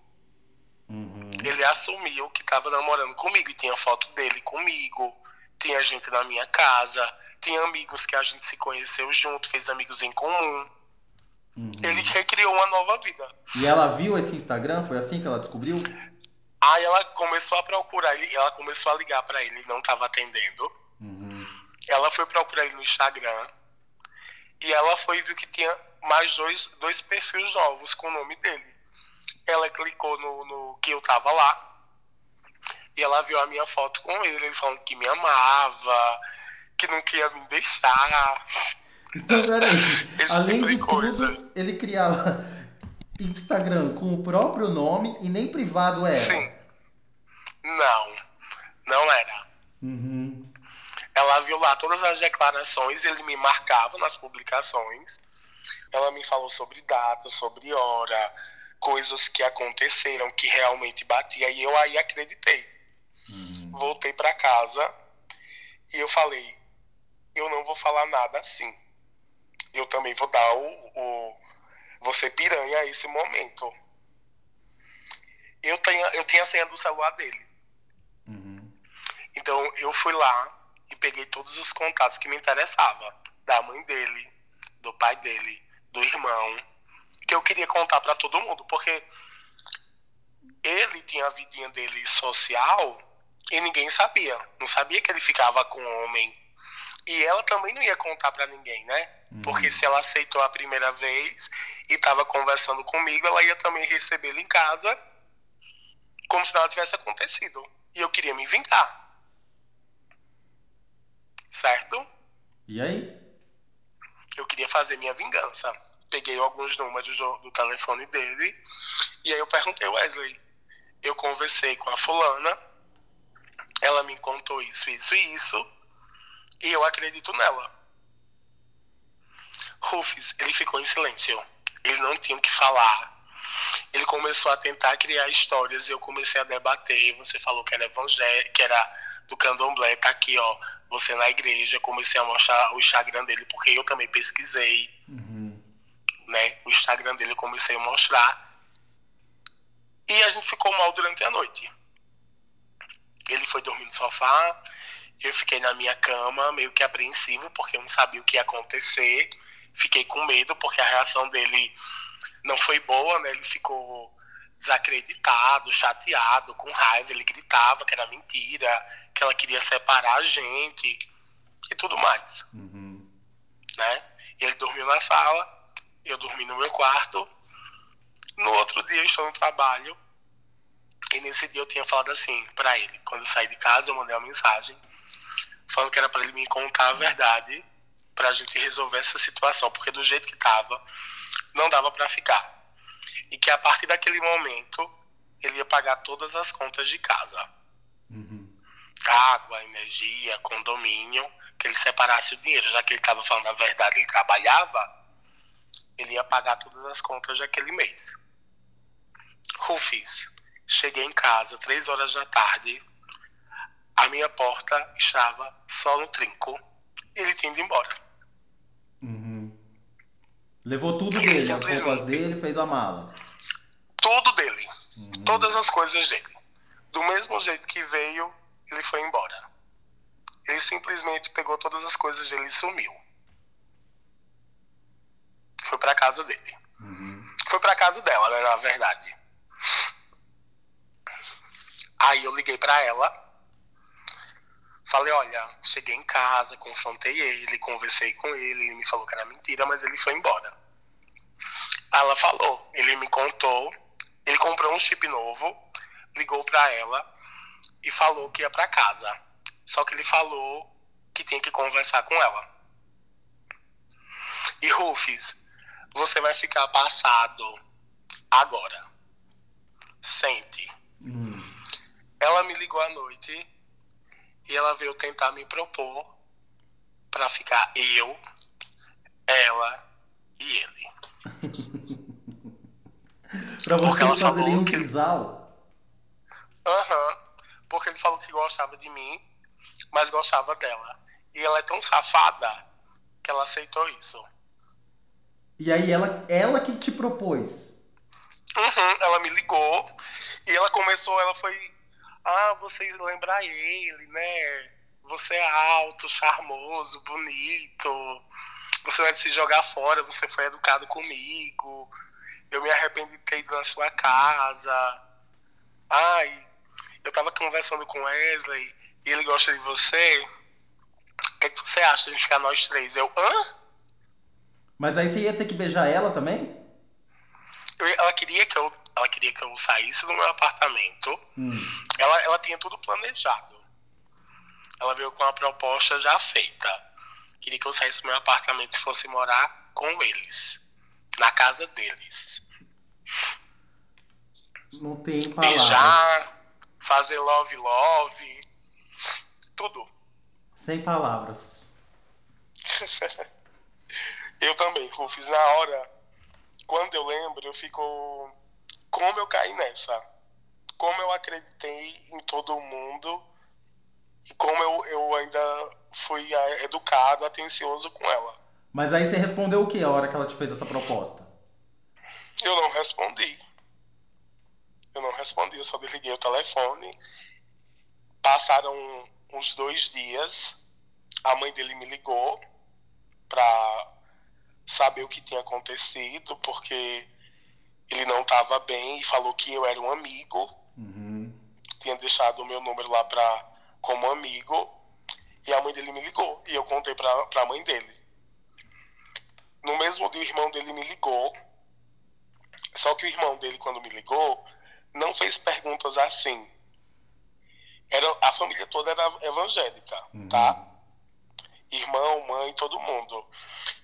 Uhum. Ele assumiu que estava namorando comigo e tinha foto dele comigo. Tinha gente na minha casa, tinha amigos que a gente se conheceu junto, fez amigos em comum. Uhum. Ele recriou uma nova vida. E ela viu esse Instagram? Foi assim que ela descobriu? Aí ela começou a procurar ele, ela começou a ligar para ele, não estava atendendo. Uhum. Ela foi procurar ele no Instagram e ela foi viu que tinha mais dois, dois perfis novos com o nome dele. Ela clicou no, no que eu tava lá e ela viu a minha foto com ele, ele falando que me amava, que não queria me deixar. Então, peraí, além tipo de, de tudo, ele criava Instagram com o próprio nome e nem privado era? Sim. Não, não era. Uhum. Ela viu lá todas as declarações, ele me marcava nas publicações. Ela me falou sobre data, sobre hora, coisas que aconteceram, que realmente batia. E eu aí acreditei. Uhum. Voltei para casa e eu falei: eu não vou falar nada assim. Eu também vou dar o, o você piranha a esse momento. Eu tenho, eu tenho a senha do celular dele. Uhum. Então eu fui lá e peguei todos os contatos que me interessavam. Da mãe dele, do pai dele, do irmão. Que eu queria contar para todo mundo. Porque ele tinha a vidinha dele social e ninguém sabia. Não sabia que ele ficava com homem. E ela também não ia contar para ninguém, né? Uhum. Porque se ela aceitou a primeira vez e estava conversando comigo, ela ia também recebê-lo em casa como se nada tivesse acontecido. E eu queria me vingar. Certo? E aí? Eu queria fazer minha vingança. Peguei alguns números do, do telefone dele e aí eu perguntei, Wesley, eu conversei com a fulana, ela me contou isso, isso e isso, e eu acredito nela. Rufus, ele ficou em silêncio. Ele não tinha o que falar. Ele começou a tentar criar histórias e eu comecei a debater. Você falou que era evangélico, que era do candomblé, tá aqui, ó. Você na igreja. Comecei a mostrar o Instagram dele, porque eu também pesquisei. Uhum. Né? O Instagram dele comecei a mostrar. E a gente ficou mal durante a noite. Ele foi dormir no sofá, eu fiquei na minha cama, meio que apreensivo, porque eu não sabia o que ia acontecer. Fiquei com medo, porque a reação dele não foi boa, né? Ele ficou desacreditado, chateado, com raiva. Ele gritava que era mentira, que ela queria separar a gente e tudo mais. Uhum. Né? Ele dormiu na sala, eu dormi no meu quarto. No outro dia eu estou no trabalho e nesse dia eu tinha falado assim para ele. Quando eu saí de casa, eu mandei uma mensagem falando que era para ele me contar a verdade para a gente resolver essa situação, porque do jeito que estava, não dava para ficar. E que a partir daquele momento, ele ia pagar todas as contas de casa. Uhum. água, energia, condomínio, que ele separasse o dinheiro, já que ele estava falando a verdade, ele trabalhava, ele ia pagar todas as contas daquele mês. Rufis, cheguei em casa, três horas da tarde, a minha porta estava só no trinco, ele tinha ido embora. Uhum. Levou tudo dele, as roupas dele, fez a mala. Tudo dele. Uhum. Todas as coisas dele. Do mesmo jeito que veio, ele foi embora. Ele simplesmente pegou todas as coisas dele e sumiu. Foi pra casa dele. Uhum. Foi pra casa dela, né, na verdade. Aí eu liguei pra ela. Falei, olha, cheguei em casa, confrontei ele, conversei com ele, ele me falou que era mentira, mas ele foi embora. Ela falou, ele me contou, ele comprou um chip novo, ligou pra ela e falou que ia para casa. Só que ele falou que tem que conversar com ela. E Rufus, você vai ficar passado agora. Sente. Hum. Ela me ligou à noite e ela veio tentar me propor para ficar eu, ela e ele. pra vocês fazerem um casal? Aham. Uhum porque ele falou que gostava de mim, mas gostava dela. E ela é tão safada que ela aceitou isso. E aí ela, ela que te propôs? Uhum, ela me ligou e ela começou, ela foi, ah, você lembra ele, né? Você é alto, charmoso, bonito. Você vai se jogar fora, você foi educado comigo. Eu me arrependi de ter ido na sua casa. Ai, eu tava conversando com Wesley e ele gosta de você. O que, é que você acha de ficar nós três? Eu, hã? Mas aí você ia ter que beijar ela também? Eu, ela queria que eu ela queria que eu saísse do meu apartamento. Hum. Ela, ela tinha tudo planejado. Ela veio com uma proposta já feita. Queria que eu saísse do meu apartamento e fosse morar com eles. Na casa deles. Não tem palavras. Beijar, fazer love love, tudo. Sem palavras. eu também, Rufus, na hora, quando eu lembro, eu fico. Como eu caí nessa? Como eu acreditei em todo mundo e como eu, eu ainda fui é, educado, atencioso com ela. Mas aí você respondeu o que a hora que ela te fez essa proposta? Eu não respondi. Eu não respondi, eu só desliguei o telefone. Passaram uns dois dias, a mãe dele me ligou para saber o que tinha acontecido, porque ele não estava bem e falou que eu era um amigo. Uhum. Tinha deixado o meu número lá pra, como amigo. E a mãe dele me ligou. E eu contei pra, pra mãe dele. No mesmo dia, o irmão dele me ligou. Só que o irmão dele, quando me ligou, não fez perguntas assim. Era, a família toda era evangélica, uhum. tá? Irmão, mãe, todo mundo.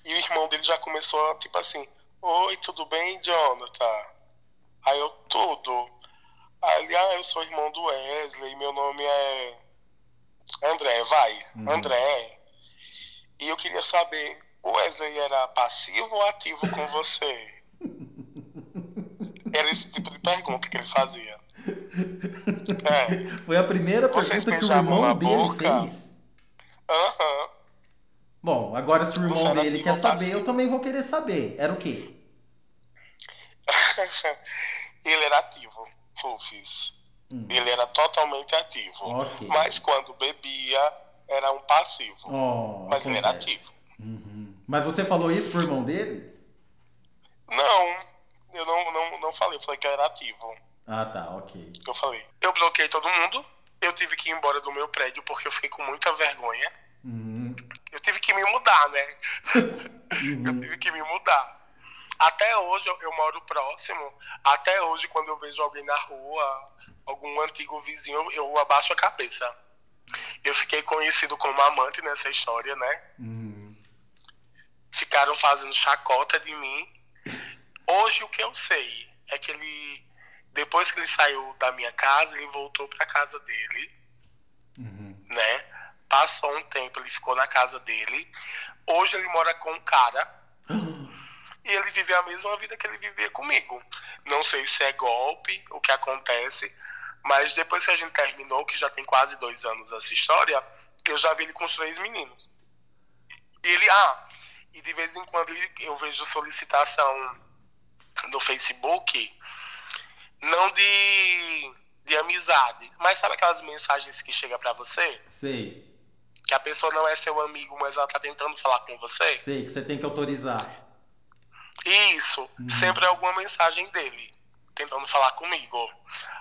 E o irmão dele já começou, tipo assim, Oi, tudo bem, Jonathan? Aí eu, tudo. Aí ele, ah, eu sou irmão do Wesley, meu nome é André, vai, uhum. André. E eu queria saber, o Wesley era passivo ou ativo com você? Era esse tipo de pergunta que ele fazia. É. Foi a primeira pergunta que o irmão dele boca. fez. Aham. Uhum. Bom, agora se o irmão dele quer saber, eu também vou querer saber. Era o quê? ele era ativo, Rufus. Hum. Ele era totalmente ativo. Okay. Mas quando bebia, era um passivo. Oh, mas acontece. ele era ativo. Uhum. Mas você falou isso pro irmão dele? Não eu não, não, não falei, eu falei que era ativo. Ah, tá, ok. Eu falei. Eu bloqueei todo mundo, eu tive que ir embora do meu prédio porque eu fiquei com muita vergonha. Uhum. Eu tive que me mudar, né? Uhum. eu tive que me mudar. Até hoje eu, moro próximo. Até hoje, quando eu vejo alguém na rua, algum antigo vizinho, eu, eu abaixo a cabeça. Eu fiquei conhecido como amante nessa história, né? Uhum. Ficaram fazendo chacota de mim. Hoje o que eu sei é que ele, depois que ele saiu da minha casa, ele voltou para casa dele. Uhum. né? Passou um tempo, ele ficou na casa dele. Hoje ele mora com um cara. e ele vive a mesma vida que ele vivia comigo. Não sei se é golpe, o que acontece, mas depois que a gente terminou, que já tem quase dois anos essa história, eu já vi ele com os três meninos. E ele, ah, e de vez em quando eu vejo solicitação no Facebook, não de, de amizade, mas sabe aquelas mensagens que chega para você? Sei. Que a pessoa não é seu amigo, mas ela tá tentando falar com você? Sei, que você tem que autorizar. Isso, uhum. sempre é alguma mensagem dele, tentando falar comigo.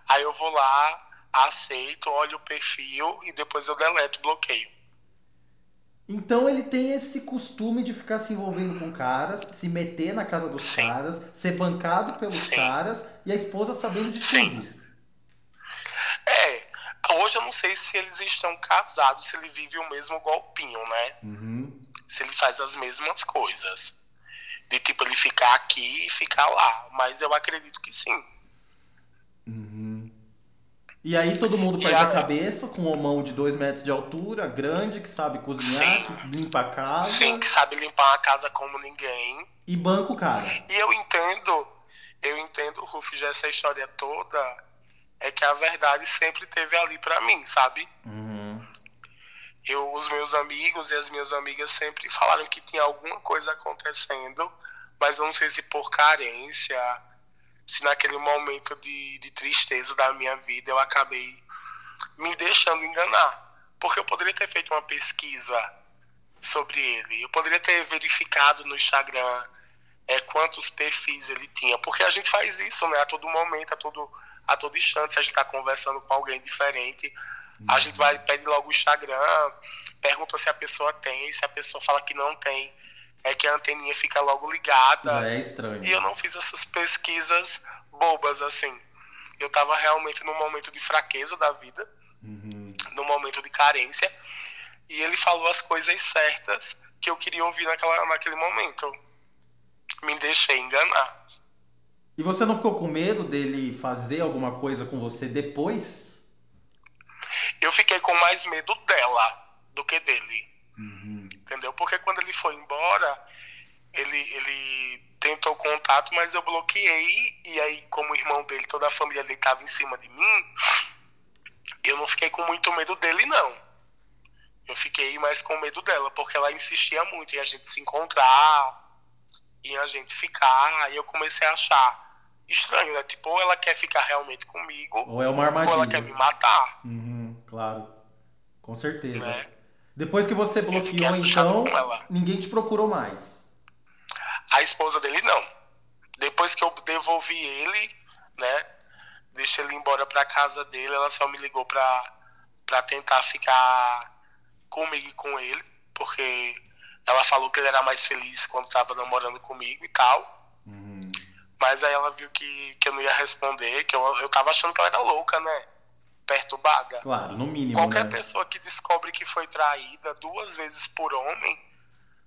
Aí eu vou lá, aceito, olho o perfil e depois eu deleto, bloqueio. Então ele tem esse costume de ficar se envolvendo com caras, se meter na casa dos Sim. caras, ser bancado pelos Sim. caras e a esposa sabendo de Sim. tudo. É, hoje eu não sei se eles estão casados, se ele vive o mesmo golpinho, né? Uhum. Se ele faz as mesmas coisas. De tipo, ele ficar aqui e ficar lá. Mas eu acredito que sim. Uhum. E aí todo mundo perde a... a... cabeça com um mão de dois metros de altura, grande, que sabe cozinhar, Sim. que limpa a casa. Sim, que sabe limpar a casa como ninguém. E banco, cara. E eu entendo, eu entendo, Rufus, essa história toda é que a verdade sempre teve ali para mim, sabe? Uhum. Eu, os meus amigos e as minhas amigas sempre falaram que tinha alguma coisa acontecendo, mas eu não sei se por carência se naquele momento de, de tristeza da minha vida eu acabei me deixando enganar. Porque eu poderia ter feito uma pesquisa sobre ele, eu poderia ter verificado no Instagram é, quantos perfis ele tinha, porque a gente faz isso né, a todo momento, a todo, a todo instante, se a gente está conversando com alguém diferente, a gente vai pede logo o Instagram, pergunta se a pessoa tem, se a pessoa fala que não tem, é que a anteninha fica logo ligada. Já é estranho. E eu não fiz essas pesquisas bobas, assim. Eu estava realmente num momento de fraqueza da vida, uhum. num momento de carência, e ele falou as coisas certas que eu queria ouvir naquela, naquele momento. Me deixei enganar. E você não ficou com medo dele fazer alguma coisa com você depois? Eu fiquei com mais medo dela do que dele. Uhum. Entendeu? Porque quando ele foi embora, ele, ele tentou contato, mas eu bloqueei. E aí, como o irmão dele, toda a família dele estava em cima de mim, eu não fiquei com muito medo dele, não. Eu fiquei mais com medo dela, porque ela insistia muito em a gente se encontrar, em a gente ficar. E eu comecei a achar estranho, né? Tipo, ou ela quer ficar realmente comigo, ou é uma armadilha. Ou ela quer me matar. Uhum, claro. Com certeza. Né? Depois que você bloqueou, então, ninguém te procurou mais. A esposa dele não. Depois que eu devolvi ele, né? Deixei ele embora pra casa dele, ela só me ligou pra, pra tentar ficar comigo e com ele, porque ela falou que ele era mais feliz quando tava namorando comigo e tal. Uhum. Mas aí ela viu que, que eu não ia responder, que eu, eu tava achando que ela era louca, né? perturbada. Claro, no mínimo. Qualquer né? pessoa que descobre que foi traída duas vezes por homem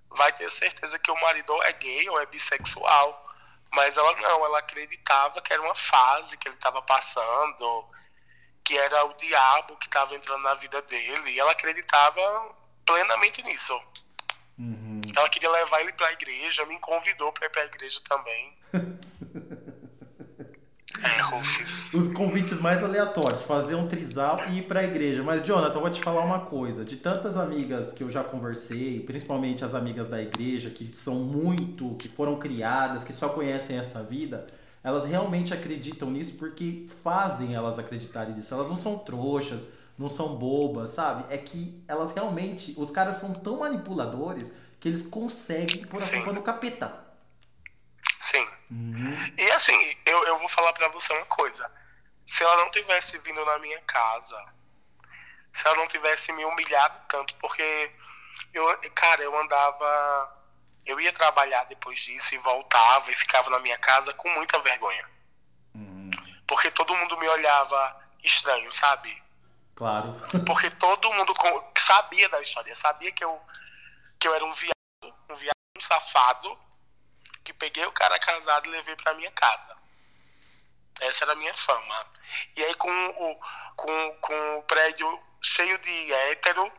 vai ter certeza que o marido é gay ou é bissexual. Mas ela não, ela acreditava que era uma fase que ele estava passando, que era o diabo que estava entrando na vida dele. E ela acreditava plenamente nisso. Uhum. Ela queria levar ele para a igreja, me convidou para ir para a igreja também. É, Rufus. Os convites mais aleatórios, fazer um trisal e ir pra igreja. Mas, Jonathan, eu vou te falar uma coisa. De tantas amigas que eu já conversei, principalmente as amigas da igreja, que são muito, que foram criadas, que só conhecem essa vida, elas realmente acreditam nisso porque fazem elas acreditarem nisso. Elas não são trouxas, não são bobas, sabe? É que elas realmente, os caras são tão manipuladores que eles conseguem pôr a culpa no capeta. Sim. Uhum. E assim, eu, eu vou falar para você uma coisa. Se ela não tivesse vindo na minha casa, se ela não tivesse me humilhado tanto, porque eu, cara, eu andava. Eu ia trabalhar depois disso e voltava e ficava na minha casa com muita vergonha. Uhum. Porque todo mundo me olhava estranho, sabe? Claro. Porque todo mundo sabia da história, sabia que eu, que eu era um viado, um viado um safado, que peguei o cara casado e levei para minha casa. Essa era a minha fama. E aí com o, com, com o prédio cheio de hétero,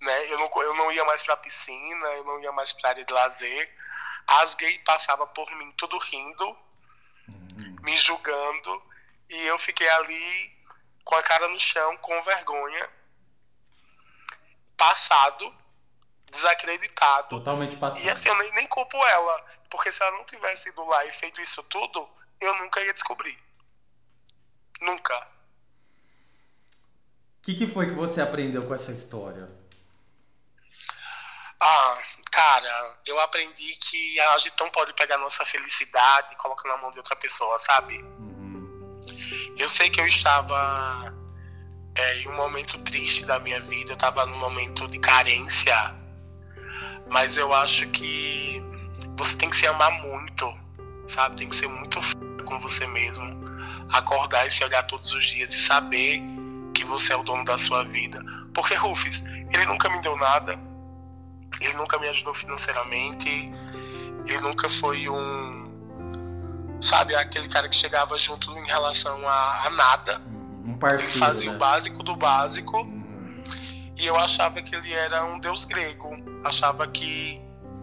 né? Eu não, eu não ia mais pra piscina, eu não ia mais pra área de lazer. As gays passavam por mim tudo rindo, uhum. me julgando, e eu fiquei ali com a cara no chão, com vergonha, passado, desacreditado. Totalmente passado. E assim, eu nem, nem culpo ela, porque se ela não tivesse ido lá e feito isso tudo, eu nunca ia descobrir. Nunca. O que, que foi que você aprendeu com essa história? Ah, cara, eu aprendi que a gente não pode pegar nossa felicidade e colocar na mão de outra pessoa, sabe? Uhum. Eu sei que eu estava é, em um momento triste da minha vida, eu estava num momento de carência, mas eu acho que você tem que se amar muito, sabe? Tem que ser muito f... com você mesmo, acordar e se olhar todos os dias e saber que você é o dono da sua vida. Porque Rufus, ele nunca me deu nada, ele nunca me ajudou financeiramente, ele nunca foi um. Sabe, aquele cara que chegava junto em relação a, a nada. Um parceiro. Ele fazia né? o básico do básico. E eu achava que ele era um deus grego. Achava que,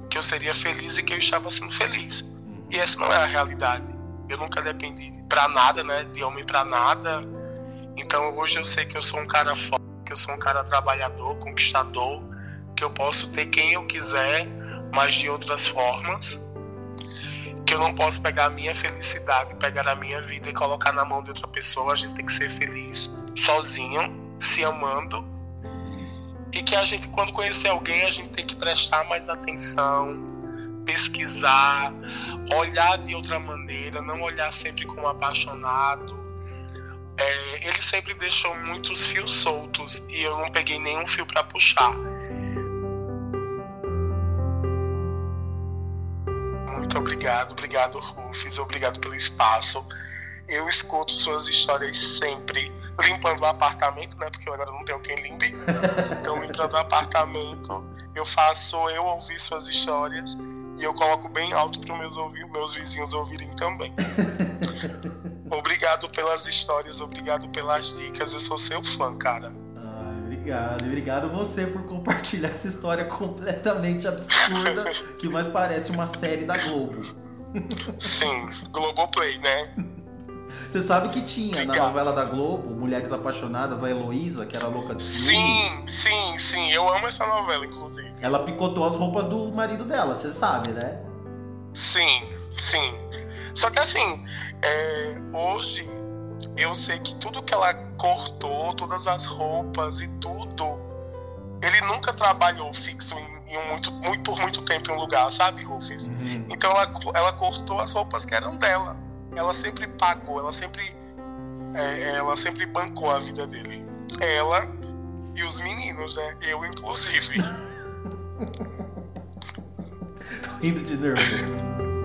que eu seria feliz e que eu estava sendo feliz. E essa não é a realidade. Eu nunca dependi para nada, né? De homem para nada. Então hoje eu sei que eu sou um cara forte, que eu sou um cara trabalhador, conquistador que eu posso ter quem eu quiser, mas de outras formas. Que eu não posso pegar a minha felicidade, pegar a minha vida e colocar na mão de outra pessoa. A gente tem que ser feliz sozinho, se amando. E que a gente, quando conhecer alguém, a gente tem que prestar mais atenção, pesquisar, olhar de outra maneira, não olhar sempre como apaixonado. É, ele sempre deixou muitos fios soltos e eu não peguei nenhum fio para puxar. Muito obrigado, obrigado Rufus, obrigado pelo espaço. Eu escuto suas histórias sempre, limpando o apartamento, né? Porque agora não tenho quem limpe. Então, limpando o apartamento, eu faço eu ouvir suas histórias e eu coloco bem alto para meus ouvir, meus vizinhos ouvirem também. obrigado pelas histórias, obrigado pelas dicas. Eu sou seu fã, cara. Obrigado, obrigado você por compartilhar essa história completamente absurda que mais parece uma série da Globo. Sim, Globoplay, né? Você sabe que tinha Obrigado. na novela da Globo, Mulheres Apaixonadas, a Heloísa, que era louca de ciúme. Sim, sim, sim. Eu amo essa novela, inclusive. Ela picotou as roupas do marido dela, você sabe, né? Sim, sim. Só que assim, é, hoje eu sei que tudo que ela cortou, todas as roupas e tudo, ele nunca trabalhou fixo em, em muito, muito, por muito tempo em um lugar, sabe, Rufus? Uhum. Então ela, ela cortou as roupas que eram dela. Ela sempre pagou, ela sempre, é, ela sempre bancou a vida dele. Ela e os meninos, né? Eu, inclusive. Tô indo de nervoso.